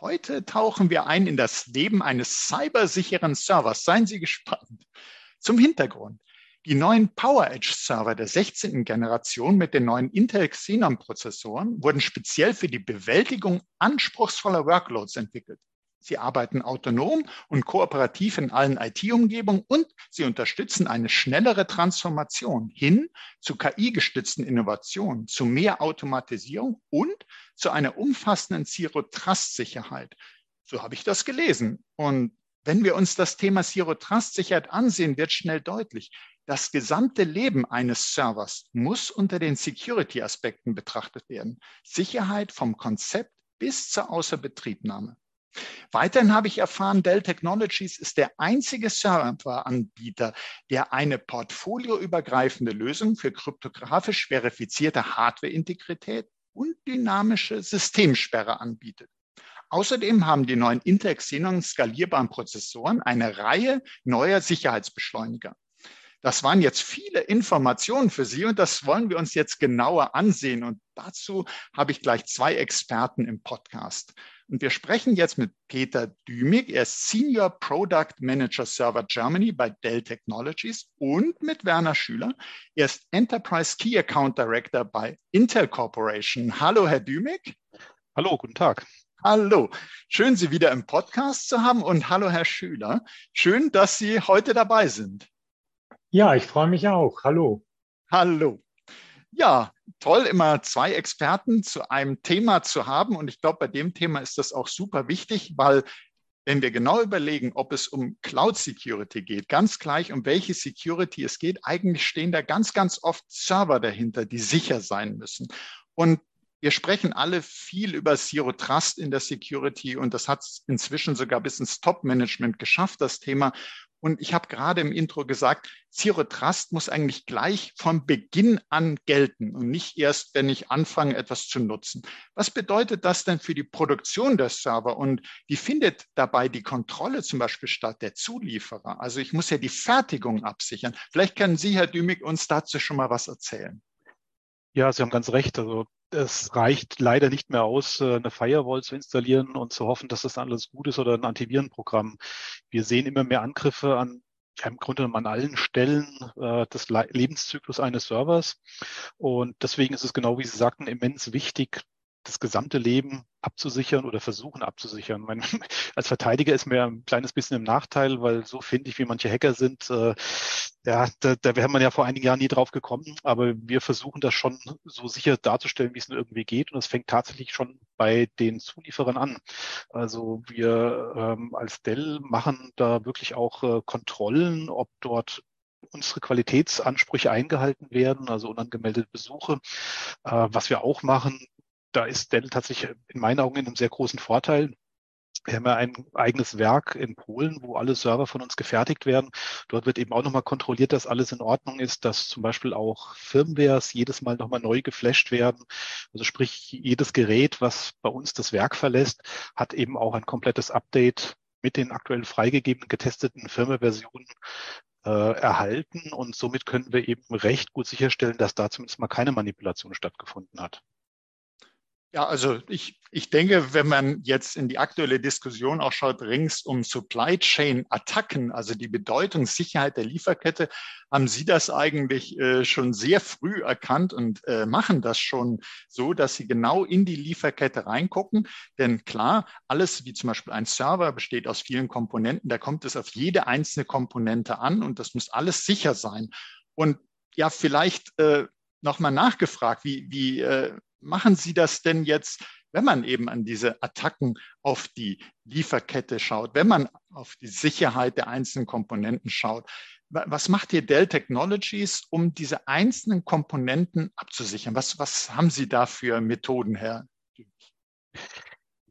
Heute tauchen wir ein in das Leben eines cybersicheren Servers. Seien Sie gespannt. Zum Hintergrund. Die neuen PowerEdge-Server der 16. Generation mit den neuen Intel Xenon-Prozessoren wurden speziell für die Bewältigung anspruchsvoller Workloads entwickelt. Sie arbeiten autonom und kooperativ in allen IT-Umgebungen und sie unterstützen eine schnellere Transformation hin zu KI-gestützten Innovationen, zu mehr Automatisierung und zu einer umfassenden Zero-Trust-Sicherheit. So habe ich das gelesen. Und wenn wir uns das Thema Zero-Trust-Sicherheit ansehen, wird schnell deutlich, das gesamte Leben eines Servers muss unter den Security-Aspekten betrachtet werden. Sicherheit vom Konzept bis zur Außerbetriebnahme. Weiterhin habe ich erfahren, Dell Technologies ist der einzige Serveranbieter, der eine portfolioübergreifende Lösung für kryptografisch verifizierte Hardware-Integrität und dynamische Systemsperre anbietet. Außerdem haben die neuen Intel Xenon skalierbaren Prozessoren eine Reihe neuer Sicherheitsbeschleuniger. Das waren jetzt viele Informationen für Sie und das wollen wir uns jetzt genauer ansehen. Und dazu habe ich gleich zwei Experten im Podcast. Und wir sprechen jetzt mit Peter Dümig. Er ist Senior Product Manager Server Germany bei Dell Technologies und mit Werner Schüler. Er ist Enterprise Key Account Director bei Intel Corporation. Hallo, Herr Dümig. Hallo, guten Tag. Hallo, schön Sie wieder im Podcast zu haben und hallo, Herr Schüler. Schön, dass Sie heute dabei sind. Ja, ich freue mich auch. Hallo. Hallo. Ja, toll, immer zwei Experten zu einem Thema zu haben. Und ich glaube, bei dem Thema ist das auch super wichtig, weil wenn wir genau überlegen, ob es um Cloud Security geht, ganz gleich um welche Security es geht, eigentlich stehen da ganz, ganz oft Server dahinter, die sicher sein müssen. Und wir sprechen alle viel über Zero Trust in der Security und das hat es inzwischen sogar bis ins Top-Management geschafft, das Thema. Und ich habe gerade im Intro gesagt, Zero Trust muss eigentlich gleich von Beginn an gelten und nicht erst, wenn ich anfange, etwas zu nutzen. Was bedeutet das denn für die Produktion der Server und wie findet dabei die Kontrolle zum Beispiel statt der Zulieferer? Also ich muss ja die Fertigung absichern. Vielleicht können Sie, Herr Dümig, uns dazu schon mal was erzählen. Ja, Sie haben ganz recht. Also es reicht leider nicht mehr aus, äh, eine Firewall zu installieren und zu hoffen, dass das alles gut ist oder ein Antivirenprogramm. Wir sehen immer mehr Angriffe an ja, im Grunde an allen Stellen äh, des Le Lebenszyklus eines Servers. Und deswegen ist es genau wie Sie sagten, immens wichtig, das gesamte Leben abzusichern oder versuchen abzusichern. Mein, als Verteidiger ist mir ein kleines bisschen im Nachteil, weil so finde ich, wie manche Hacker sind, äh, ja, da, da wäre man ja vor einigen Jahren nie drauf gekommen, aber wir versuchen das schon so sicher darzustellen, wie es nur irgendwie geht. Und es fängt tatsächlich schon bei den Zulieferern an. Also wir ähm, als Dell machen da wirklich auch äh, Kontrollen, ob dort unsere Qualitätsansprüche eingehalten werden, also unangemeldete Besuche. Äh, was wir auch machen, da ist Dell tatsächlich in meinen Augen in einem sehr großen Vorteil. Wir haben ja ein eigenes Werk in Polen, wo alle Server von uns gefertigt werden. Dort wird eben auch nochmal kontrolliert, dass alles in Ordnung ist, dass zum Beispiel auch Firmwares jedes Mal nochmal neu geflasht werden. Also sprich, jedes Gerät, was bei uns das Werk verlässt, hat eben auch ein komplettes Update mit den aktuell freigegebenen, getesteten Firmware-Versionen äh, erhalten. Und somit können wir eben recht gut sicherstellen, dass da zumindest mal keine Manipulation stattgefunden hat. Ja, also ich, ich denke, wenn man jetzt in die aktuelle Diskussion auch schaut, rings um Supply Chain Attacken, also die Bedeutung Sicherheit der Lieferkette, haben Sie das eigentlich äh, schon sehr früh erkannt und äh, machen das schon so, dass Sie genau in die Lieferkette reingucken. Denn klar, alles wie zum Beispiel ein Server besteht aus vielen Komponenten, da kommt es auf jede einzelne Komponente an und das muss alles sicher sein. Und ja, vielleicht äh, nochmal nachgefragt, wie, wie äh, machen Sie das denn jetzt, wenn man eben an diese Attacken auf die Lieferkette schaut, wenn man auf die Sicherheit der einzelnen Komponenten schaut? Was macht hier Dell Technologies, um diese einzelnen Komponenten abzusichern? Was, was haben Sie da für Methoden, Herr?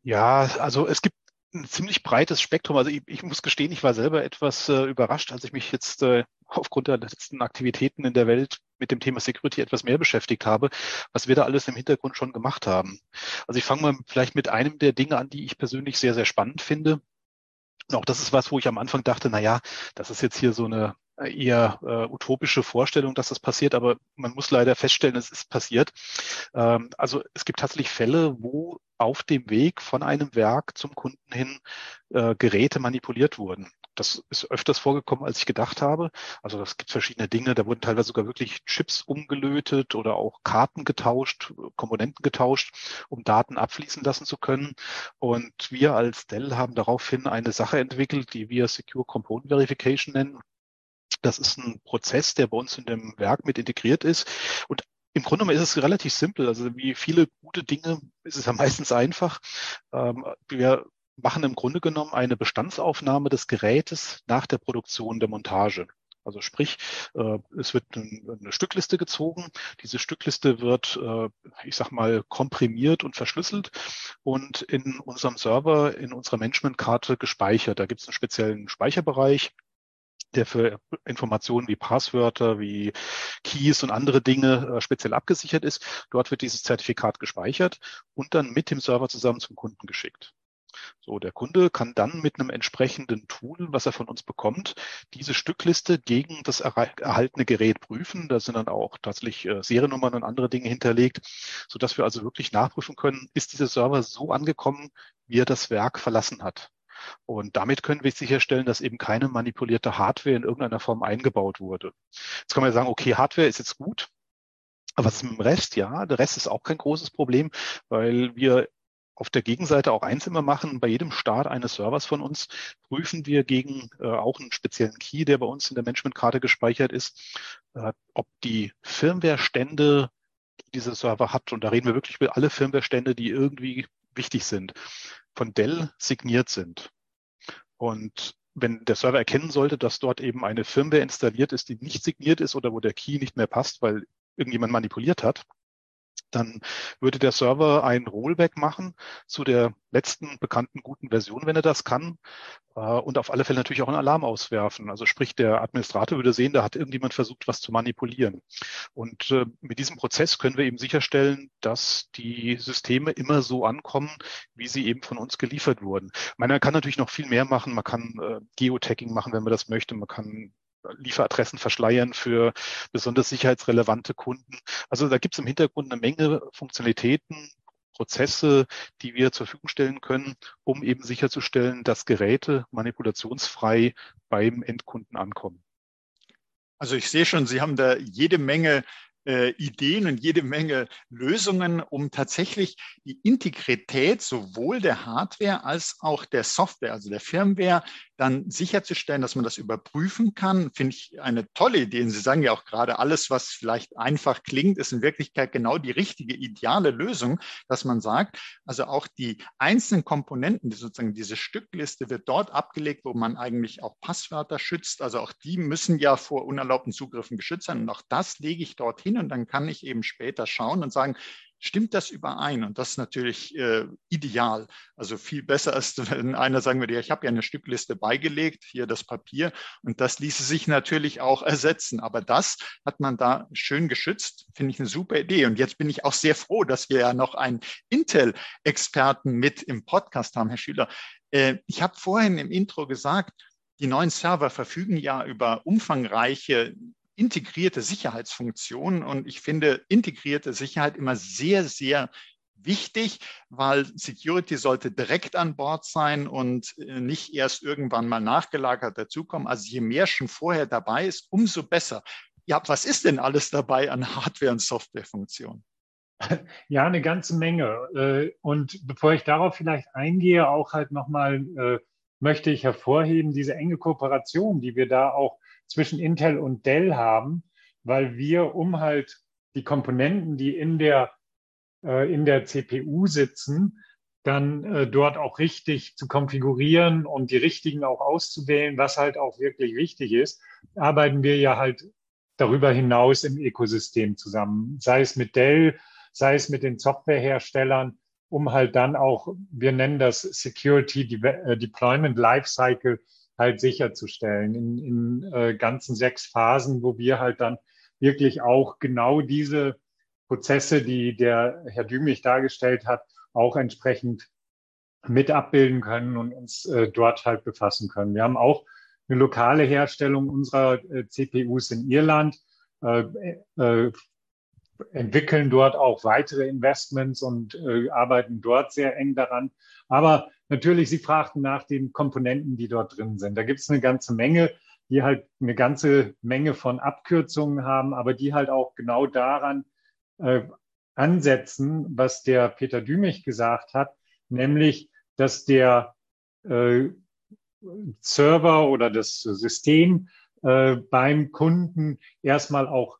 Ja, also es gibt ein ziemlich breites Spektrum. Also ich, ich muss gestehen, ich war selber etwas äh, überrascht, als ich mich jetzt äh, aufgrund der letzten Aktivitäten in der Welt mit dem Thema Security etwas mehr beschäftigt habe, was wir da alles im Hintergrund schon gemacht haben. Also ich fange mal vielleicht mit einem der Dinge an, die ich persönlich sehr, sehr spannend finde. Auch das ist was, wo ich am Anfang dachte, na ja, das ist jetzt hier so eine eher äh, utopische Vorstellung, dass das passiert, aber man muss leider feststellen, es ist passiert. Ähm, also es gibt tatsächlich Fälle, wo auf dem Weg von einem Werk zum Kunden hin äh, Geräte manipuliert wurden. Das ist öfters vorgekommen, als ich gedacht habe. Also es gibt verschiedene Dinge. Da wurden teilweise sogar wirklich Chips umgelötet oder auch Karten getauscht, Komponenten getauscht, um Daten abfließen lassen zu können. Und wir als Dell haben daraufhin eine Sache entwickelt, die wir Secure Component Verification nennen. Das ist ein Prozess, der bei uns in dem Werk mit integriert ist. Und im Grunde genommen ist es relativ simpel. Also wie viele gute Dinge ist es ja meistens einfach. Ähm, wir machen im Grunde genommen eine Bestandsaufnahme des Gerätes nach der Produktion der Montage. Also sprich, äh, es wird eine Stückliste gezogen. Diese Stückliste wird, äh, ich sag mal, komprimiert und verschlüsselt und in unserem Server, in unserer Managementkarte gespeichert. Da gibt es einen speziellen Speicherbereich der für Informationen wie Passwörter, wie Keys und andere Dinge äh, speziell abgesichert ist. Dort wird dieses Zertifikat gespeichert und dann mit dem Server zusammen zum Kunden geschickt. So, der Kunde kann dann mit einem entsprechenden Tool, was er von uns bekommt, diese Stückliste gegen das erhaltene Gerät prüfen. Da sind dann auch tatsächlich äh, Seriennummern und andere Dinge hinterlegt, so dass wir also wirklich nachprüfen können, ist dieser Server so angekommen, wie er das Werk verlassen hat. Und damit können wir sicherstellen, dass eben keine manipulierte Hardware in irgendeiner Form eingebaut wurde. Jetzt kann man ja sagen, okay, Hardware ist jetzt gut. Aber was ist mit dem Rest? Ja, der Rest ist auch kein großes Problem, weil wir auf der Gegenseite auch eins immer machen. Bei jedem Start eines Servers von uns prüfen wir gegen äh, auch einen speziellen Key, der bei uns in der Managementkarte gespeichert ist, äh, ob die Firmware-Stände, die dieser Server hat, und da reden wir wirklich über alle Firmware-Stände, die irgendwie wichtig sind, von Dell signiert sind. Und wenn der Server erkennen sollte, dass dort eben eine Firmware installiert ist, die nicht signiert ist oder wo der Key nicht mehr passt, weil irgendjemand manipuliert hat, dann würde der Server ein Rollback machen zu der letzten bekannten guten Version, wenn er das kann. Äh, und auf alle Fälle natürlich auch einen Alarm auswerfen. Also sprich, der Administrator würde sehen, da hat irgendjemand versucht, was zu manipulieren. Und äh, mit diesem Prozess können wir eben sicherstellen, dass die Systeme immer so ankommen, wie sie eben von uns geliefert wurden. Man kann natürlich noch viel mehr machen. Man kann äh, Geotagging machen, wenn man das möchte. Man kann Lieferadressen verschleiern für besonders sicherheitsrelevante Kunden. Also da gibt es im Hintergrund eine Menge Funktionalitäten, Prozesse, die wir zur Verfügung stellen können, um eben sicherzustellen, dass Geräte manipulationsfrei beim Endkunden ankommen. Also ich sehe schon, Sie haben da jede Menge äh, Ideen und jede Menge Lösungen, um tatsächlich die Integrität sowohl der Hardware als auch der Software, also der Firmware, dann sicherzustellen, dass man das überprüfen kann, finde ich eine tolle Idee. Und Sie sagen ja auch gerade, alles, was vielleicht einfach klingt, ist in Wirklichkeit genau die richtige, ideale Lösung, dass man sagt, also auch die einzelnen Komponenten, die sozusagen diese Stückliste wird dort abgelegt, wo man eigentlich auch Passwörter schützt. Also auch die müssen ja vor unerlaubten Zugriffen geschützt sein. Und auch das lege ich dorthin und dann kann ich eben später schauen und sagen, stimmt das überein? Und das ist natürlich äh, ideal. Also viel besser, als wenn einer sagen würde, ja, ich habe ja eine Stückliste beigelegt, hier das Papier. Und das ließe sich natürlich auch ersetzen. Aber das hat man da schön geschützt, finde ich eine super Idee. Und jetzt bin ich auch sehr froh, dass wir ja noch einen Intel-Experten mit im Podcast haben, Herr Schüler. Äh, ich habe vorhin im Intro gesagt, die neuen Server verfügen ja über umfangreiche integrierte Sicherheitsfunktion. Und ich finde integrierte Sicherheit immer sehr, sehr wichtig, weil Security sollte direkt an Bord sein und äh, nicht erst irgendwann mal nachgelagert dazukommen. Also je mehr schon vorher dabei ist, umso besser. Ja, was ist denn alles dabei an Hardware- und Softwarefunktionen? Ja, eine ganze Menge. Äh, und bevor ich darauf vielleicht eingehe, auch halt nochmal äh, möchte ich hervorheben, diese enge Kooperation, die wir da auch zwischen Intel und Dell haben, weil wir, um halt die Komponenten, die in der, äh, in der CPU sitzen, dann äh, dort auch richtig zu konfigurieren und die richtigen auch auszuwählen, was halt auch wirklich wichtig ist, arbeiten wir ja halt darüber hinaus im Ökosystem zusammen, sei es mit Dell, sei es mit den Softwareherstellern, um halt dann auch, wir nennen das Security De äh, Deployment Lifecycle halt sicherzustellen in, in äh, ganzen sechs Phasen, wo wir halt dann wirklich auch genau diese Prozesse, die der Herr Dümlich dargestellt hat, auch entsprechend mit abbilden können und uns äh, dort halt befassen können. Wir haben auch eine lokale Herstellung unserer äh, CPUs in Irland, äh, äh, entwickeln dort auch weitere Investments und äh, arbeiten dort sehr eng daran. Aber natürlich, Sie fragten nach den Komponenten, die dort drin sind. Da gibt es eine ganze Menge, die halt eine ganze Menge von Abkürzungen haben, aber die halt auch genau daran äh, ansetzen, was der Peter Dümich gesagt hat, nämlich, dass der äh, Server oder das System äh, beim Kunden erstmal auch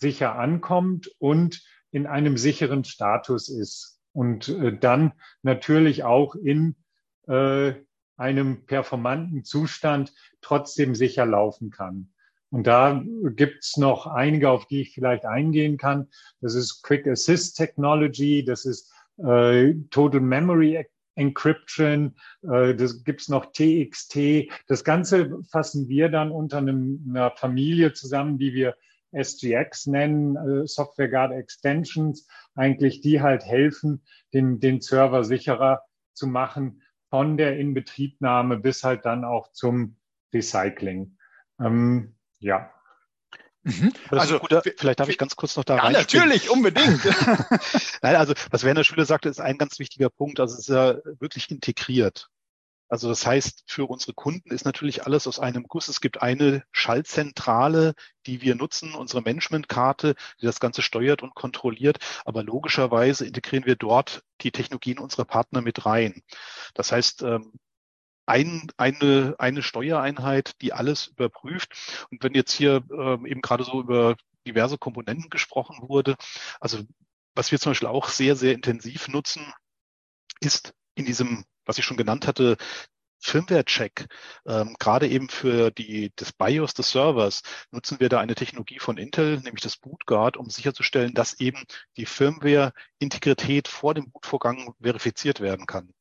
sicher ankommt und in einem sicheren Status ist und äh, dann natürlich auch in äh, einem performanten Zustand trotzdem sicher laufen kann. Und da gibt's noch einige, auf die ich vielleicht eingehen kann. Das ist Quick Assist Technology, das ist äh, Total Memory Encryption, äh, das gibt's noch TXT. Das Ganze fassen wir dann unter einem, einer Familie zusammen, die wir SGX nennen, äh, Software Guard Extensions, eigentlich die halt helfen, den, den Server sicherer zu machen, von der Inbetriebnahme bis halt dann auch zum Recycling. Ähm, ja. Mhm. Also guter, vielleicht darf ich ganz kurz noch da rein. Ja, natürlich, unbedingt. Nein, also was Werner Schüler sagte, ist ein ganz wichtiger Punkt. Also es ist ja wirklich integriert. Also das heißt, für unsere Kunden ist natürlich alles aus einem Guss. Es gibt eine Schaltzentrale, die wir nutzen, unsere Managementkarte, die das Ganze steuert und kontrolliert. Aber logischerweise integrieren wir dort die Technologien unserer Partner mit rein. Das heißt, ähm, ein, eine, eine Steuereinheit, die alles überprüft. Und wenn jetzt hier ähm, eben gerade so über diverse Komponenten gesprochen wurde, also was wir zum Beispiel auch sehr, sehr intensiv nutzen, ist in diesem was ich schon genannt hatte, Firmware-Check, ähm, gerade eben für die, das BIOS des Servers, nutzen wir da eine Technologie von Intel, nämlich das BootGuard, um sicherzustellen, dass eben die Firmware-Integrität vor dem Bootvorgang verifiziert werden kann.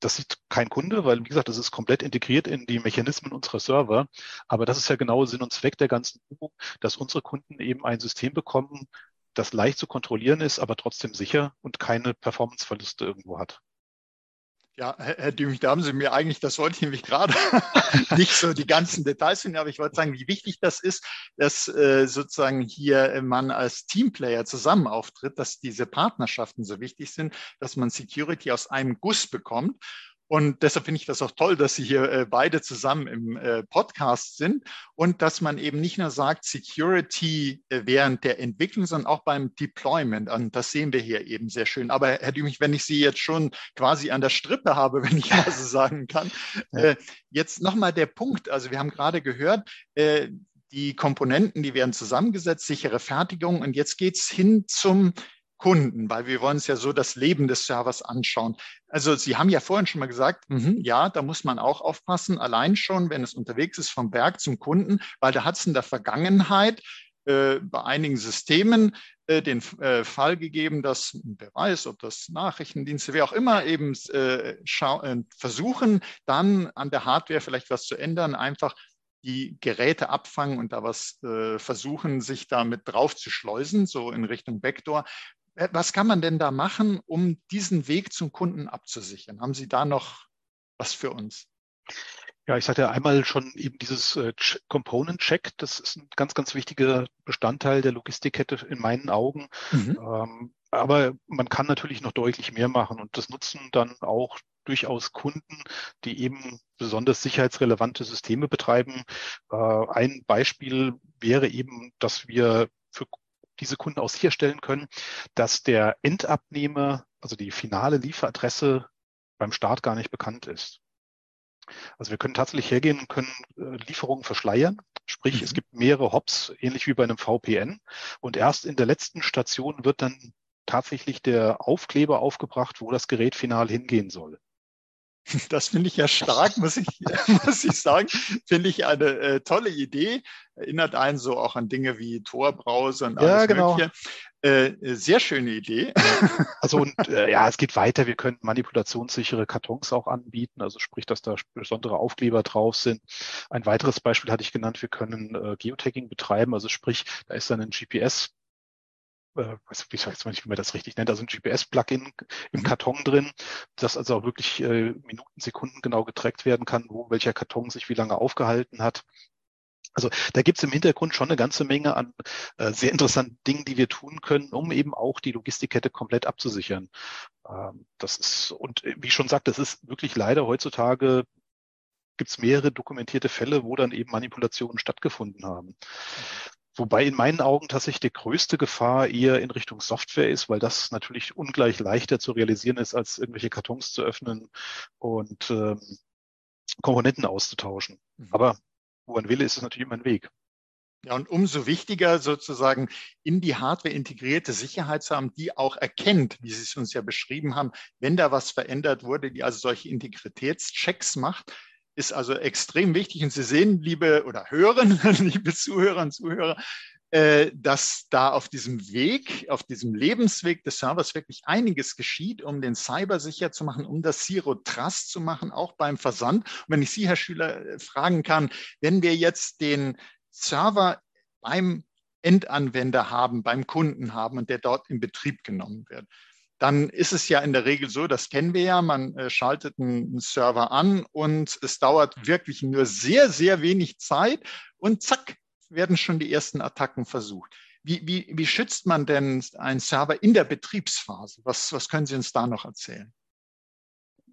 Das sieht kein Kunde, weil, wie gesagt, das ist komplett integriert in die Mechanismen unserer Server. Aber das ist ja genau Sinn und Zweck der ganzen Übung, dass unsere Kunden eben ein System bekommen, das leicht zu kontrollieren ist, aber trotzdem sicher und keine Performanceverluste irgendwo hat. Ja, Herr, Dümich, da haben Sie mir eigentlich, das wollte ich nämlich gerade nicht so die ganzen Details finden, aber ich wollte sagen, wie wichtig das ist, dass äh, sozusagen hier man als Teamplayer zusammen auftritt, dass diese Partnerschaften so wichtig sind, dass man Security aus einem Guss bekommt und deshalb finde ich das auch toll, dass Sie hier äh, beide zusammen im äh, Podcast sind und dass man eben nicht nur sagt Security äh, während der Entwicklung, sondern auch beim Deployment. Und das sehen wir hier eben sehr schön. Aber Herr Dümich, wenn ich Sie jetzt schon quasi an der Strippe habe, wenn ich mal so sagen kann, äh, jetzt nochmal der Punkt. Also wir haben gerade gehört, äh, die Komponenten, die werden zusammengesetzt, sichere Fertigung. Und jetzt geht's hin zum Kunden, weil wir wollen uns ja so das Leben des Servers anschauen. Also Sie haben ja vorhin schon mal gesagt, mh, ja, da muss man auch aufpassen, allein schon, wenn es unterwegs ist vom Berg zum Kunden, weil da hat es in der Vergangenheit äh, bei einigen Systemen äh, den äh, Fall gegeben, dass, wer weiß, ob das Nachrichtendienste, wer auch immer eben äh, äh, versuchen, dann an der Hardware vielleicht was zu ändern, einfach die Geräte abfangen und da was äh, versuchen, sich damit drauf zu schleusen, so in Richtung Backdoor. Äh, was kann man denn da machen, um diesen Weg zum Kunden abzusichern? Haben Sie da noch was für uns? Ja, ich hatte einmal schon eben dieses äh, Component Check. Das ist ein ganz, ganz wichtiger Bestandteil der Logistikkette in meinen Augen. Mhm. Ähm, aber man kann natürlich noch deutlich mehr machen und das nutzen dann auch durchaus Kunden, die eben besonders sicherheitsrelevante Systeme betreiben. Äh, ein Beispiel wäre eben, dass wir für diese Kunden auch sicherstellen können, dass der Endabnehmer, also die finale Lieferadresse beim Start gar nicht bekannt ist. Also wir können tatsächlich hergehen und können äh, Lieferungen verschleiern. Sprich, mhm. es gibt mehrere Hops, ähnlich wie bei einem VPN. Und erst in der letzten Station wird dann tatsächlich der Aufkleber aufgebracht, wo das Gerät final hingehen soll. Das finde ich ja stark, muss ich, muss ich sagen. Finde ich eine äh, tolle Idee. Erinnert einen so auch an Dinge wie Tor-Browser und alles ja, genau. Mögliche. Äh, sehr schöne Idee. Also und äh, ja, es geht weiter. Wir können manipulationssichere Kartons auch anbieten, also sprich, dass da besondere Aufkleber drauf sind. Ein weiteres Beispiel hatte ich genannt, wir können äh, Geotagging betreiben, also sprich, da ist dann ein GPS äh, wie ich weiß nicht, wie man das richtig nennt, also ein GPS-Plugin im mhm. Karton drin, das also auch wirklich äh, Minuten, Sekunden genau getrackt werden kann, wo welcher Karton sich wie lange aufgehalten hat. Also da gibt es im Hintergrund schon eine ganze Menge an äh, sehr interessanten Dingen, die wir tun können, um eben auch die Logistikkette komplett abzusichern. Ähm, das ist, und äh, wie ich schon sagte, das ist wirklich leider heutzutage gibt es mehrere dokumentierte Fälle, wo dann eben Manipulationen stattgefunden haben. Wobei in meinen Augen tatsächlich die größte Gefahr eher in Richtung Software ist, weil das natürlich ungleich leichter zu realisieren ist, als irgendwelche Kartons zu öffnen und ähm, Komponenten auszutauschen. Mhm. Aber wo man will, ist es natürlich immer ein Weg. Ja, und umso wichtiger sozusagen in die Hardware integrierte Sicherheit zu haben, die auch erkennt, wie Sie es uns ja beschrieben haben, wenn da was verändert wurde, die also solche Integritätschecks macht, ist also extrem wichtig. Und Sie sehen, liebe oder hören, liebe Zuhörer und Zuhörer, äh, dass da auf diesem Weg, auf diesem Lebensweg des Servers wirklich einiges geschieht, um den Cyber sicher zu machen, um das Zero Trust zu machen, auch beim Versand. Und wenn ich Sie, Herr Schüler, äh, fragen kann, wenn wir jetzt den Server beim Endanwender haben, beim Kunden haben und der dort in Betrieb genommen wird dann ist es ja in der Regel so, das kennen wir ja, man äh, schaltet einen Server an und es dauert wirklich nur sehr, sehr wenig Zeit und zack, werden schon die ersten Attacken versucht. Wie, wie, wie schützt man denn einen Server in der Betriebsphase? Was, was können Sie uns da noch erzählen?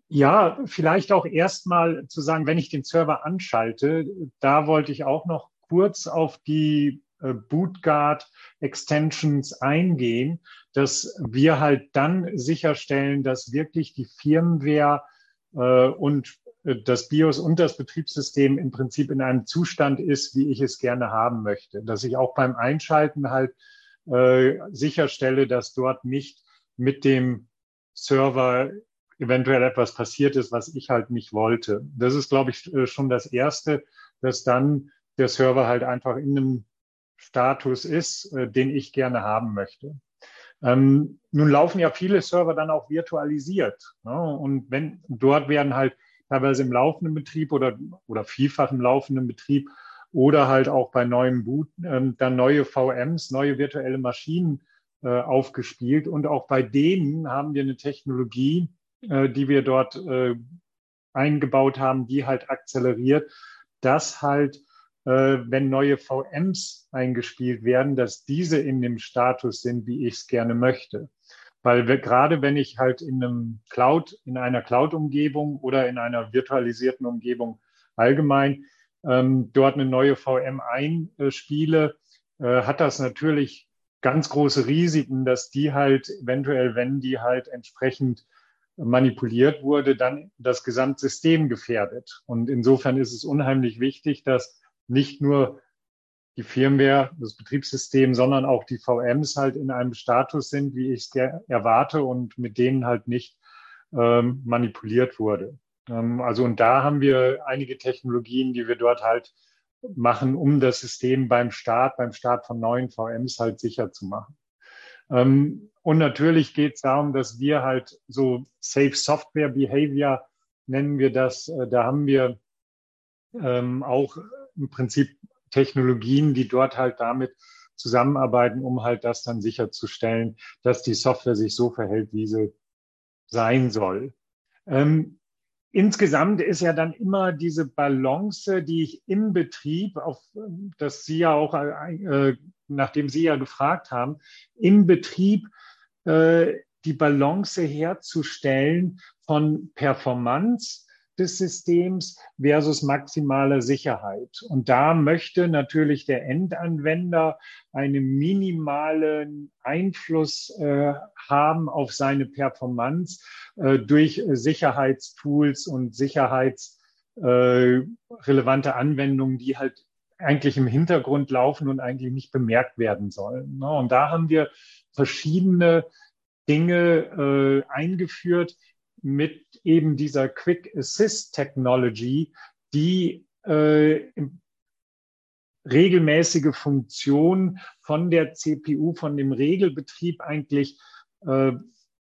Ja, vielleicht auch erstmal zu sagen, wenn ich den Server anschalte, da wollte ich auch noch kurz auf die Bootguard Extensions eingehen, dass wir halt dann sicherstellen, dass wirklich die Firmware äh, und äh, das BIOS und das Betriebssystem im Prinzip in einem Zustand ist, wie ich es gerne haben möchte. Dass ich auch beim Einschalten halt äh, sicherstelle, dass dort nicht mit dem Server eventuell etwas passiert ist, was ich halt nicht wollte. Das ist, glaube ich, äh, schon das Erste, dass dann der Server halt einfach in einem Status ist, äh, den ich gerne haben möchte. Ähm, nun laufen ja viele Server dann auch virtualisiert. Ne? Und wenn dort werden halt teilweise im laufenden Betrieb oder, oder vielfach im laufenden Betrieb oder halt auch bei neuem Boot ähm, dann neue VMs, neue virtuelle Maschinen äh, aufgespielt. Und auch bei denen haben wir eine Technologie, äh, die wir dort äh, eingebaut haben, die halt akzeleriert, dass halt wenn neue VMs eingespielt werden, dass diese in dem Status sind, wie ich es gerne möchte. Weil wir, gerade wenn ich halt in einem Cloud, in einer Cloud-Umgebung oder in einer virtualisierten Umgebung allgemein ähm, dort eine neue VM einspiele, äh, hat das natürlich ganz große Risiken, dass die halt eventuell, wenn die halt entsprechend manipuliert wurde, dann das Gesamtsystem gefährdet. Und insofern ist es unheimlich wichtig, dass nicht nur die Firmware, das Betriebssystem, sondern auch die VMs halt in einem Status sind, wie ich es erwarte und mit denen halt nicht ähm, manipuliert wurde. Ähm, also und da haben wir einige Technologien, die wir dort halt machen, um das System beim Start, beim Start von neuen VMs halt sicher zu machen. Ähm, und natürlich geht es darum, dass wir halt so Safe Software Behavior nennen wir das. Äh, da haben wir ähm, auch im Prinzip Technologien, die dort halt damit zusammenarbeiten, um halt das dann sicherzustellen, dass die Software sich so verhält, wie sie sein soll. Ähm, insgesamt ist ja dann immer diese Balance, die ich im Betrieb, auf das Sie ja auch, äh, nachdem Sie ja gefragt haben, im Betrieb äh, die Balance herzustellen von Performance des Systems versus maximale Sicherheit. Und da möchte natürlich der Endanwender einen minimalen Einfluss äh, haben auf seine Performance äh, durch Sicherheitstools und sicherheitsrelevante äh, Anwendungen, die halt eigentlich im Hintergrund laufen und eigentlich nicht bemerkt werden sollen. Ne? Und da haben wir verschiedene Dinge äh, eingeführt, mit eben dieser Quick Assist Technology, die äh, regelmäßige Funktion von der CPU, von dem Regelbetrieb eigentlich äh,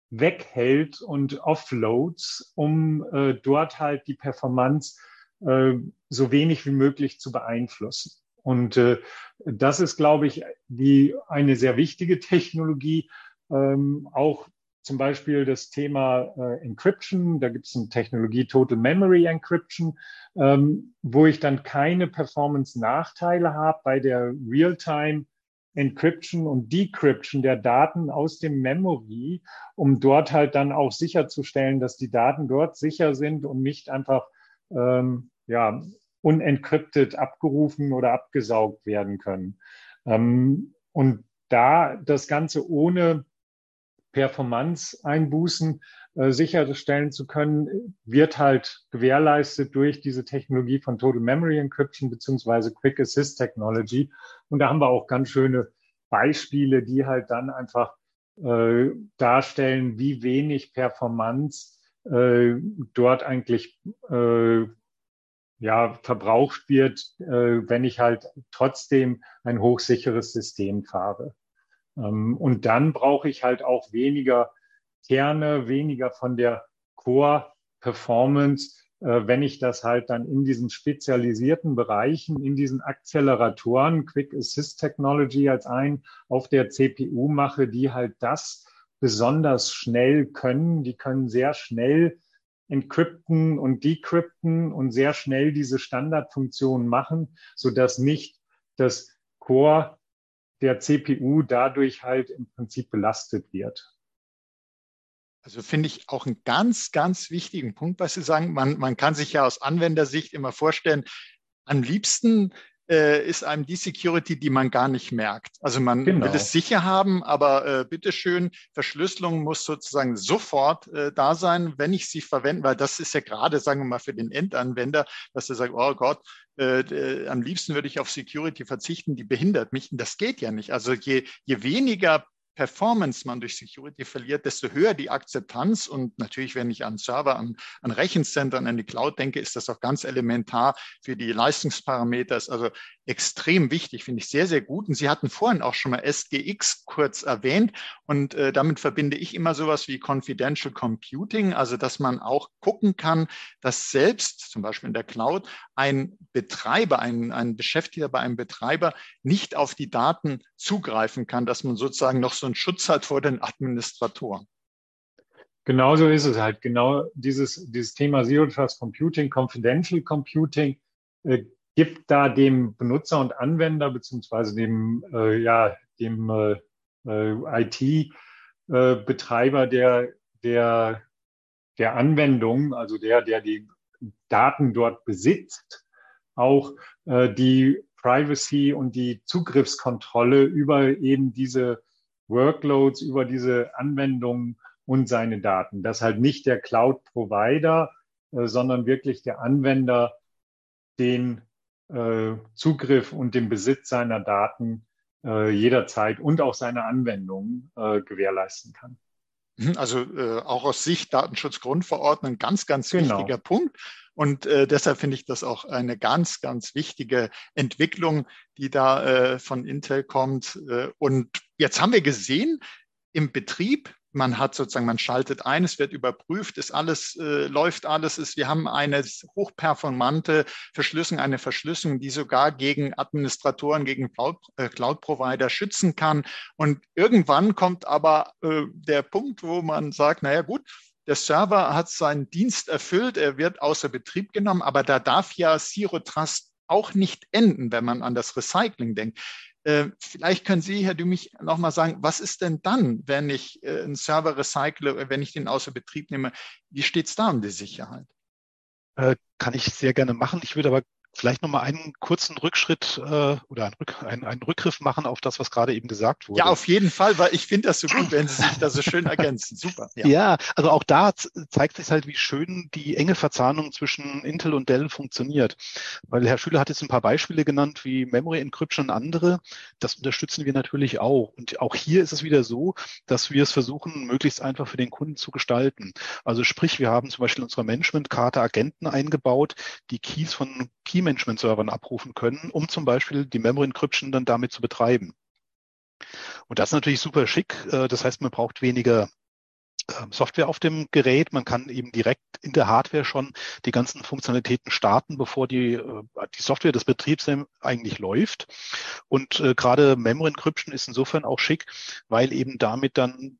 weghält und offloads, um äh, dort halt die Performance äh, so wenig wie möglich zu beeinflussen. Und äh, das ist, glaube ich, die, eine sehr wichtige Technologie, ähm, auch zum Beispiel das Thema äh, Encryption. Da gibt es eine Technologie Total Memory Encryption, ähm, wo ich dann keine Performance-Nachteile habe bei der Real-Time Encryption und Decryption der Daten aus dem Memory, um dort halt dann auch sicherzustellen, dass die Daten dort sicher sind und nicht einfach ähm, ja, unencrypted abgerufen oder abgesaugt werden können. Ähm, und da das Ganze ohne Performance-Einbußen äh, sicherstellen zu können, wird halt gewährleistet durch diese Technologie von Total Memory Encryption beziehungsweise Quick Assist Technology. Und da haben wir auch ganz schöne Beispiele, die halt dann einfach äh, darstellen, wie wenig Performance äh, dort eigentlich äh, ja, verbraucht wird, äh, wenn ich halt trotzdem ein hochsicheres System fahre. Ähm, und dann brauche ich halt auch weniger Kerne, weniger von der Core-Performance, äh, wenn ich das halt dann in diesen spezialisierten Bereichen, in diesen Acceleratoren, Quick Assist Technology als ein auf der CPU mache, die halt das besonders schnell können. Die können sehr schnell encrypten und decrypten und sehr schnell diese Standardfunktionen machen, so dass nicht das Core der CPU dadurch halt im Prinzip belastet wird. Also finde ich auch einen ganz, ganz wichtigen Punkt, was Sie sagen. Man, man kann sich ja aus Anwendersicht immer vorstellen, am liebsten äh, ist einem die Security, die man gar nicht merkt. Also man genau. will es sicher haben, aber äh, bitteschön, Verschlüsselung muss sozusagen sofort äh, da sein, wenn ich sie verwende, weil das ist ja gerade, sagen wir mal, für den Endanwender, dass er sagt, oh Gott, äh, äh, am liebsten würde ich auf Security verzichten, die behindert mich. Und das geht ja nicht. Also je, je weniger Performance man durch Security verliert, desto höher die Akzeptanz. Und natürlich, wenn ich an Server, an, an Rechenzentren, an die Cloud denke, ist das auch ganz elementar für die Leistungsparameter. Ist also extrem wichtig, finde ich sehr, sehr gut. Und Sie hatten vorhin auch schon mal SGX kurz erwähnt. Und äh, damit verbinde ich immer sowas wie Confidential Computing, also dass man auch gucken kann, dass selbst zum Beispiel in der Cloud ein Betreiber, ein, ein Beschäftigter bei einem Betreiber nicht auf die Daten zugreifen kann, dass man sozusagen noch so einen Schutz hat vor den Administratoren. Genau so ist es halt. Genau dieses, dieses Thema Zero Trust Computing, Confidential Computing äh, gibt da dem Benutzer und Anwender beziehungsweise dem, äh, ja, dem äh, äh IT-Betreiber äh, der, der, der Anwendung, also der, der die Daten dort besitzt, auch äh, die Privacy und die Zugriffskontrolle über eben diese Workloads über diese Anwendungen und seine Daten. Dass halt nicht der Cloud-Provider, äh, sondern wirklich der Anwender den äh, Zugriff und den Besitz seiner Daten äh, jederzeit und auch seine Anwendungen äh, gewährleisten kann. Mhm, also äh, auch aus Sicht Datenschutzgrundverordnung ganz, ganz genau. wichtiger Punkt. Und äh, deshalb finde ich das auch eine ganz, ganz wichtige Entwicklung, die da äh, von Intel kommt. Äh, und jetzt haben wir gesehen, im Betrieb man hat sozusagen, man schaltet ein, es wird überprüft, ist alles, äh, läuft alles, ist, wir haben eine hochperformante Verschlüsselung, eine Verschlüsselung, die sogar gegen Administratoren, gegen äh, Cloud-Provider schützen kann. Und irgendwann kommt aber äh, der Punkt, wo man sagt, naja gut, der Server hat seinen Dienst erfüllt, er wird außer Betrieb genommen, aber da darf ja Zero Trust auch nicht enden, wenn man an das Recycling denkt. Äh, vielleicht können Sie, Herr Dümich, nochmal sagen, was ist denn dann, wenn ich äh, einen Server recycle, wenn ich den außer Betrieb nehme? Wie steht es da um die Sicherheit? Äh, kann ich sehr gerne machen. Ich würde aber Vielleicht nochmal einen kurzen Rückschritt äh, oder einen, Rück, einen, einen, Rückgriff machen auf das, was gerade eben gesagt wurde. Ja, auf jeden Fall, weil ich finde das so gut, wenn Sie sich da so schön ergänzen. Super. Ja. ja, also auch da zeigt sich halt, wie schön die enge Verzahnung zwischen Intel und Dell funktioniert. Weil Herr Schüler hat jetzt ein paar Beispiele genannt, wie Memory Encryption und andere. Das unterstützen wir natürlich auch. Und auch hier ist es wieder so, dass wir es versuchen, möglichst einfach für den Kunden zu gestalten. Also sprich, wir haben zum Beispiel in unserer Managementkarte Agenten eingebaut, die Keys von Key-Management-Servern abrufen können, um zum Beispiel die Memory Encryption dann damit zu betreiben. Und das ist natürlich super schick. Äh, das heißt, man braucht weniger ähm, Software auf dem Gerät. Man kann eben direkt in der Hardware schon die ganzen Funktionalitäten starten, bevor die, äh, die Software des Betriebs eigentlich läuft. Und äh, gerade Memory Encryption ist insofern auch schick, weil eben damit dann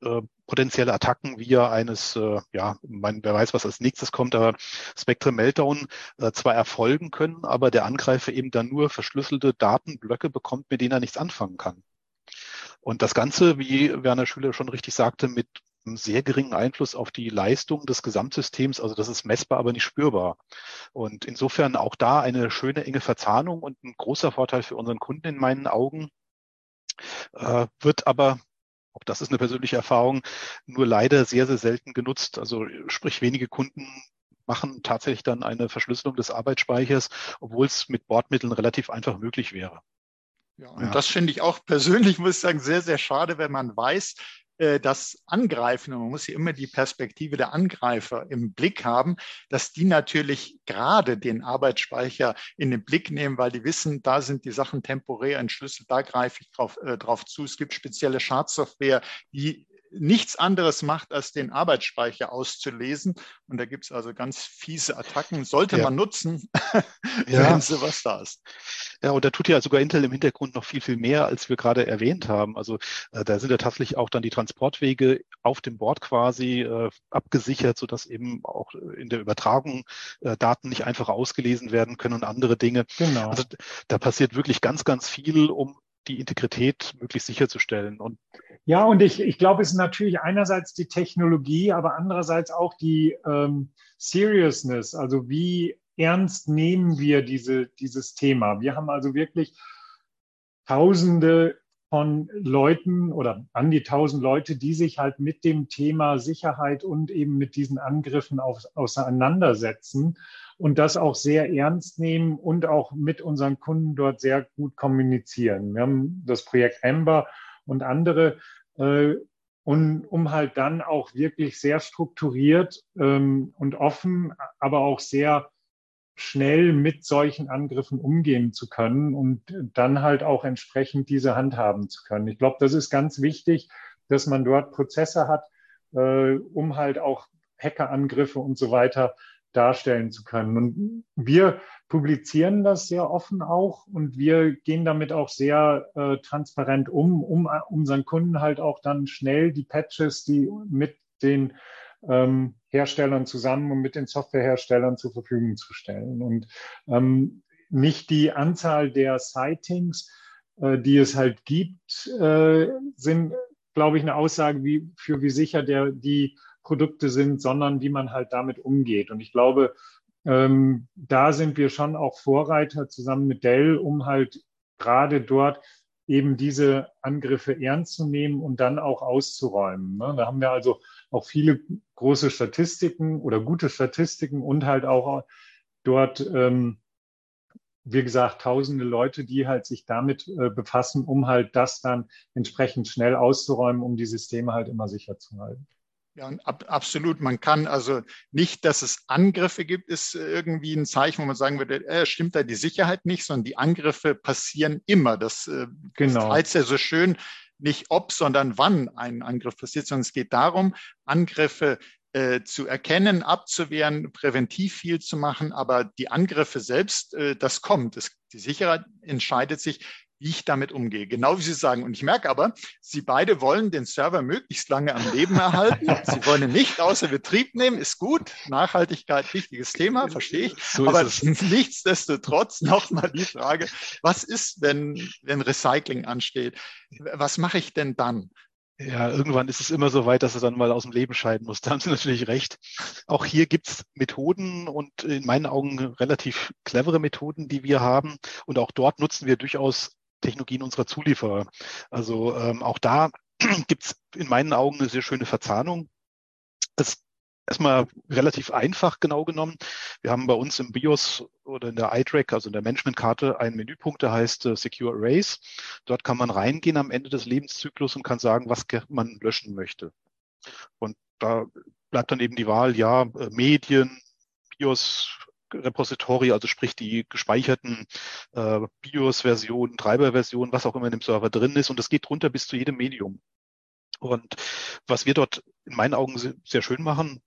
potenzielle Attacken via eines, äh, ja, man, wer weiß, was als nächstes kommt, aber Spectrum Meltdown äh, zwar erfolgen können, aber der Angreifer eben dann nur verschlüsselte Datenblöcke bekommt, mit denen er nichts anfangen kann. Und das Ganze, wie Werner Schüler schon richtig sagte, mit sehr geringen Einfluss auf die Leistung des Gesamtsystems. Also das ist messbar, aber nicht spürbar. Und insofern auch da eine schöne enge Verzahnung und ein großer Vorteil für unseren Kunden in meinen Augen. Äh, wird aber auch das ist eine persönliche Erfahrung, nur leider sehr, sehr selten genutzt. Also sprich, wenige Kunden machen tatsächlich dann eine Verschlüsselung des Arbeitsspeichers, obwohl es mit Bordmitteln relativ einfach möglich wäre. Ja, und ja. das finde ich auch persönlich, muss ich sagen, sehr, sehr schade, wenn man weiß, das Angreifen, und man muss hier immer die Perspektive der Angreifer im Blick haben, dass die natürlich gerade den Arbeitsspeicher in den Blick nehmen, weil die wissen, da sind die Sachen temporär entschlüsselt, da greife ich drauf, äh, drauf zu. Es gibt spezielle Schadsoftware, die nichts anderes macht, als den Arbeitsspeicher auszulesen. Und da gibt es also ganz fiese Attacken. Sollte ja. man nutzen, ja. wenn sowas da ist. Ja, und da tut ja sogar Intel im Hintergrund noch viel, viel mehr, als wir gerade erwähnt haben. Also äh, da sind ja tatsächlich auch dann die Transportwege auf dem Board quasi äh, abgesichert, sodass eben auch in der Übertragung äh, Daten nicht einfach ausgelesen werden können und andere Dinge. Genau. Also da passiert wirklich ganz, ganz viel, um die Integrität möglichst sicherzustellen. Und ja, und ich, ich glaube, es ist natürlich einerseits die Technologie, aber andererseits auch die ähm, Seriousness, also wie ernst nehmen wir diese, dieses Thema. Wir haben also wirklich Tausende von Leuten oder an die tausend Leute, die sich halt mit dem Thema Sicherheit und eben mit diesen Angriffen auf, auseinandersetzen und das auch sehr ernst nehmen und auch mit unseren Kunden dort sehr gut kommunizieren. Wir haben das Projekt Amber und andere, und, um halt dann auch wirklich sehr strukturiert ähm, und offen, aber auch sehr schnell mit solchen Angriffen umgehen zu können und dann halt auch entsprechend diese handhaben zu können. Ich glaube, das ist ganz wichtig, dass man dort Prozesse hat, äh, um halt auch Hackerangriffe und so weiter darstellen zu können. Und wir publizieren das sehr offen auch und wir gehen damit auch sehr äh, transparent um, um äh, unseren Kunden halt auch dann schnell die Patches, die mit den ähm, Herstellern zusammen und mit den Softwareherstellern zur Verfügung zu stellen. Und ähm, nicht die Anzahl der Sightings, äh, die es halt gibt, äh, sind, glaube ich, eine Aussage wie, für wie sicher der, die Produkte sind, sondern wie man halt damit umgeht. Und ich glaube, ähm, da sind wir schon auch Vorreiter zusammen mit Dell, um halt gerade dort eben diese Angriffe ernst zu nehmen und dann auch auszuräumen. Ne? Da haben wir also auch viele große Statistiken oder gute Statistiken und halt auch dort, ähm, wie gesagt, tausende Leute, die halt sich damit äh, befassen, um halt das dann entsprechend schnell auszuräumen, um die Systeme halt immer sicher zu halten. Ja, ab, absolut. Man kann also nicht, dass es Angriffe gibt, ist irgendwie ein Zeichen, wo man sagen würde, äh, stimmt da die Sicherheit nicht, sondern die Angriffe passieren immer. Das, äh, genau. heißt ja so schön, nicht ob, sondern wann ein Angriff passiert, sondern es geht darum, Angriffe äh, zu erkennen, abzuwehren, präventiv viel zu machen. Aber die Angriffe selbst, äh, das kommt. Das, die Sicherheit entscheidet sich, wie ich damit umgehe. Genau wie Sie sagen. Und ich merke aber, Sie beide wollen den Server möglichst lange am Leben erhalten. Sie wollen ihn nicht außer Betrieb nehmen, ist gut. Nachhaltigkeit, wichtiges Thema, verstehe ich. So aber nichtsdestotrotz nochmal die Frage, was ist, wenn, wenn Recycling ansteht? Was mache ich denn dann? Ja, irgendwann ist es immer so weit, dass er dann mal aus dem Leben scheiden muss. Da haben Sie natürlich recht. Auch hier gibt's Methoden und in meinen Augen relativ clevere Methoden, die wir haben. Und auch dort nutzen wir durchaus Technologien unserer Zulieferer. Also ähm, auch da gibt's in meinen Augen eine sehr schöne Verzahnung. Es erstmal relativ einfach genau genommen. Wir haben bei uns im BIOS oder in der iTrack, also in der Managementkarte, einen Menüpunkt, der heißt äh, Secure Arrays. Dort kann man reingehen am Ende des Lebenszyklus und kann sagen, was man löschen möchte. Und da bleibt dann eben die Wahl, ja, äh, Medien, BIOS, Repository, also sprich die gespeicherten äh, BIOS-Versionen, Treiber-Versionen, was auch immer in dem Server drin ist. Und das geht runter bis zu jedem Medium. Und was wir dort in meinen Augen sehr schön machen,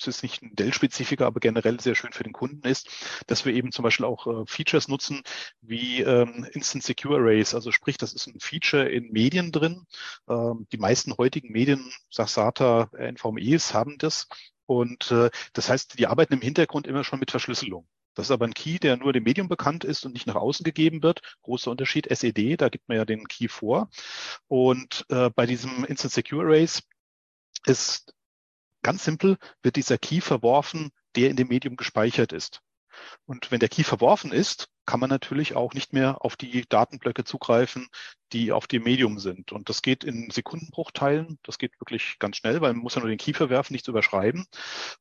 es ist nicht ein Dell-Spezifiker, aber generell sehr schön für den Kunden ist, dass wir eben zum Beispiel auch äh, Features nutzen wie ähm, Instant Secure Arrays. Also sprich, das ist ein Feature in Medien drin. Ähm, die meisten heutigen Medien, SATA, NVMEs haben das. Und äh, das heißt, die arbeiten im Hintergrund immer schon mit Verschlüsselung. Das ist aber ein Key, der nur dem Medium bekannt ist und nicht nach außen gegeben wird. Großer Unterschied, SED, da gibt man ja den Key vor. Und äh, bei diesem Instant Secure Arrays ist ganz simpel, wird dieser Key verworfen, der in dem Medium gespeichert ist. Und wenn der Key verworfen ist, kann man natürlich auch nicht mehr auf die Datenblöcke zugreifen, die auf dem Medium sind. Und das geht in Sekundenbruchteilen. Das geht wirklich ganz schnell, weil man muss ja nur den Key verwerfen, nichts überschreiben.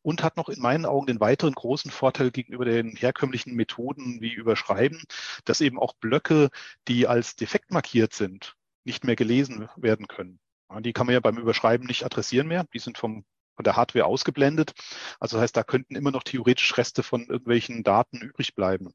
Und hat noch in meinen Augen den weiteren großen Vorteil gegenüber den herkömmlichen Methoden wie Überschreiben, dass eben auch Blöcke, die als defekt markiert sind, nicht mehr gelesen werden können. Die kann man ja beim Überschreiben nicht adressieren mehr. Die sind vom von der Hardware ausgeblendet. Also das heißt, da könnten immer noch theoretisch Reste von irgendwelchen Daten übrig bleiben.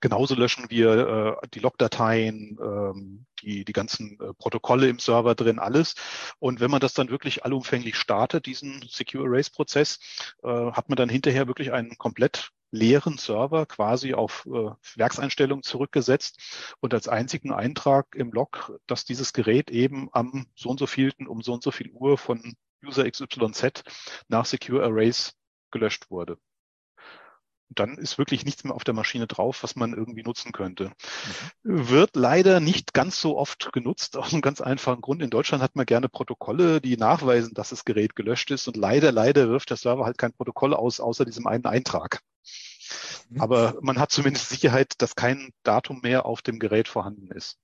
Genauso löschen wir äh, die Logdateien, ähm, die, die ganzen äh, Protokolle im Server drin, alles. Und wenn man das dann wirklich allumfänglich startet, diesen Secure Erase Prozess, äh, hat man dann hinterher wirklich einen komplett leeren Server quasi auf äh, Werkseinstellungen zurückgesetzt und als einzigen Eintrag im Log, dass dieses Gerät eben am so und so vielten um so und so viel Uhr von User XYZ nach Secure Arrays gelöscht wurde. Und dann ist wirklich nichts mehr auf der Maschine drauf, was man irgendwie nutzen könnte. Mhm. Wird leider nicht ganz so oft genutzt, aus einem ganz einfachen Grund. In Deutschland hat man gerne Protokolle, die nachweisen, dass das Gerät gelöscht ist. Und leider, leider wirft der Server halt kein Protokoll aus, außer diesem einen Eintrag. Mhm. Aber man hat zumindest Sicherheit, dass kein Datum mehr auf dem Gerät vorhanden ist.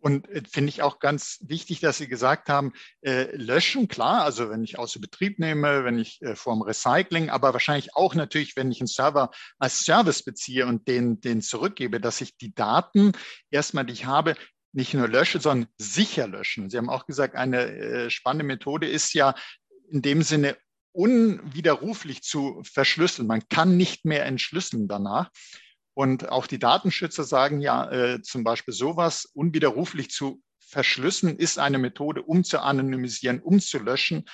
Und äh, finde ich auch ganz wichtig, dass Sie gesagt haben, äh, löschen, klar, also wenn ich außer Betrieb nehme, wenn ich äh, vorm Recycling, aber wahrscheinlich auch natürlich, wenn ich einen Server als Service beziehe und den, den zurückgebe, dass ich die Daten erstmal, die ich habe, nicht nur lösche, sondern sicher löschen. Sie haben auch gesagt, eine äh, spannende Methode ist ja in dem Sinne unwiderruflich zu verschlüsseln. Man kann nicht mehr entschlüsseln danach. Und auch die Datenschützer sagen ja äh, zum Beispiel sowas unwiderruflich zu verschlüsseln ist eine Methode, um zu anonymisieren, um zu löschen.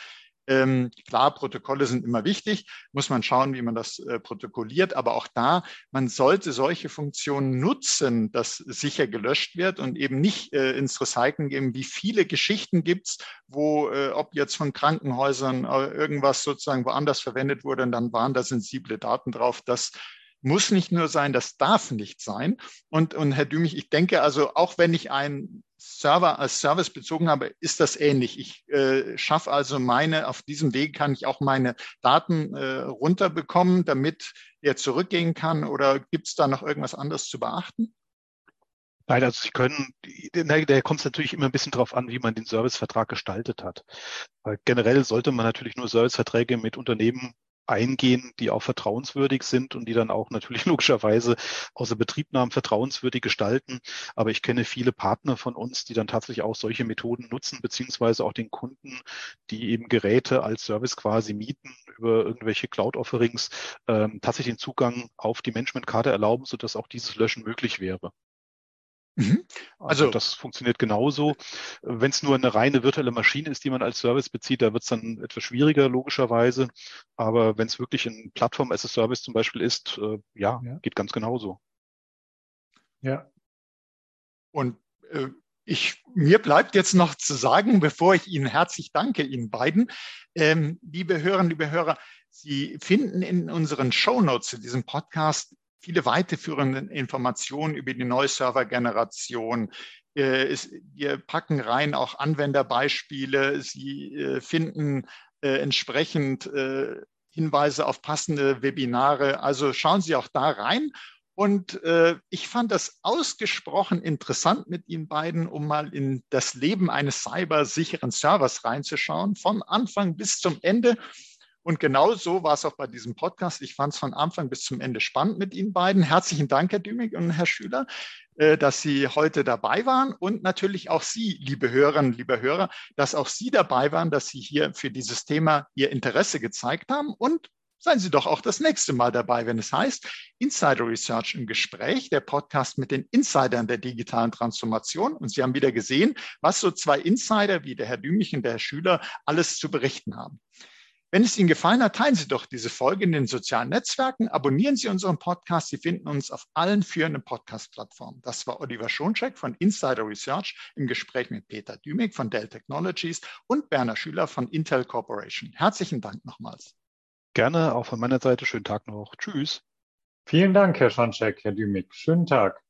Ähm, klar, Protokolle sind immer wichtig, muss man schauen, wie man das äh, protokolliert, aber auch da, man sollte solche Funktionen nutzen, dass sicher gelöscht wird und eben nicht äh, ins Recycling geben. Wie viele Geschichten gibt's, wo, äh, ob jetzt von Krankenhäusern äh, irgendwas sozusagen woanders verwendet wurde und dann waren da sensible Daten drauf, dass muss nicht nur sein, das darf nicht sein. Und, und Herr Dümich, ich denke also, auch wenn ich einen Server als Service bezogen habe, ist das ähnlich. Ich äh, schaffe also meine, auf diesem Weg kann ich auch meine Daten äh, runterbekommen, damit er zurückgehen kann. Oder gibt es da noch irgendwas anderes zu beachten? Nein, also Sie können, da kommt es natürlich immer ein bisschen drauf an, wie man den Servicevertrag gestaltet hat. Weil generell sollte man natürlich nur Serviceverträge mit Unternehmen eingehen, die auch vertrauenswürdig sind und die dann auch natürlich logischerweise außer Betriebnahmen vertrauenswürdig gestalten. Aber ich kenne viele Partner von uns, die dann tatsächlich auch solche Methoden nutzen, beziehungsweise auch den Kunden, die eben Geräte als Service quasi mieten über irgendwelche Cloud-Offerings, ähm, tatsächlich den Zugang auf die Managementkarte erlauben, sodass auch dieses Löschen möglich wäre. Mhm. Also, also, das funktioniert genauso. Wenn es nur eine reine virtuelle Maschine ist, die man als Service bezieht, da wird es dann etwas schwieriger logischerweise. Aber wenn es wirklich ein Plattform as a Service zum Beispiel ist, äh, ja, ja, geht ganz genauso. Ja. Und äh, ich, mir bleibt jetzt noch zu sagen, bevor ich Ihnen herzlich danke, Ihnen beiden, ähm, liebe Hörerinnen, liebe Hörer, Sie finden in unseren Show Notes zu diesem Podcast viele weiterführende Informationen über die neue Servergeneration. Äh, wir packen rein auch Anwenderbeispiele. Sie äh, finden äh, entsprechend Hinweise auf passende Webinare. Also schauen Sie auch da rein. Und äh, ich fand das ausgesprochen interessant mit Ihnen beiden, um mal in das Leben eines cybersicheren Servers reinzuschauen, von Anfang bis zum Ende. Und genau so war es auch bei diesem Podcast. Ich fand es von Anfang bis zum Ende spannend mit Ihnen beiden. Herzlichen Dank, Herr Dümig und Herr Schüler, äh, dass Sie heute dabei waren und natürlich auch Sie, liebe Hörerinnen, liebe Hörer, dass auch Sie dabei waren, dass Sie hier für dieses Thema Ihr Interesse gezeigt haben und Seien Sie doch auch das nächste Mal dabei, wenn es heißt Insider Research im Gespräch, der Podcast mit den Insidern der digitalen Transformation. Und Sie haben wieder gesehen, was so zwei Insider wie der Herr Dümich und der Herr Schüler alles zu berichten haben. Wenn es Ihnen gefallen hat, teilen Sie doch diese Folge in den sozialen Netzwerken, abonnieren Sie unseren Podcast. Sie finden uns auf allen führenden Podcast-Plattformen. Das war Oliver Schoncheck von Insider Research im Gespräch mit Peter Dümig von Dell Technologies und Berner Schüler von Intel Corporation. Herzlichen Dank nochmals. Gerne, auch von meiner Seite schönen Tag noch. Tschüss. Vielen Dank, Herr Schanczek, Herr Dümig. Schönen Tag.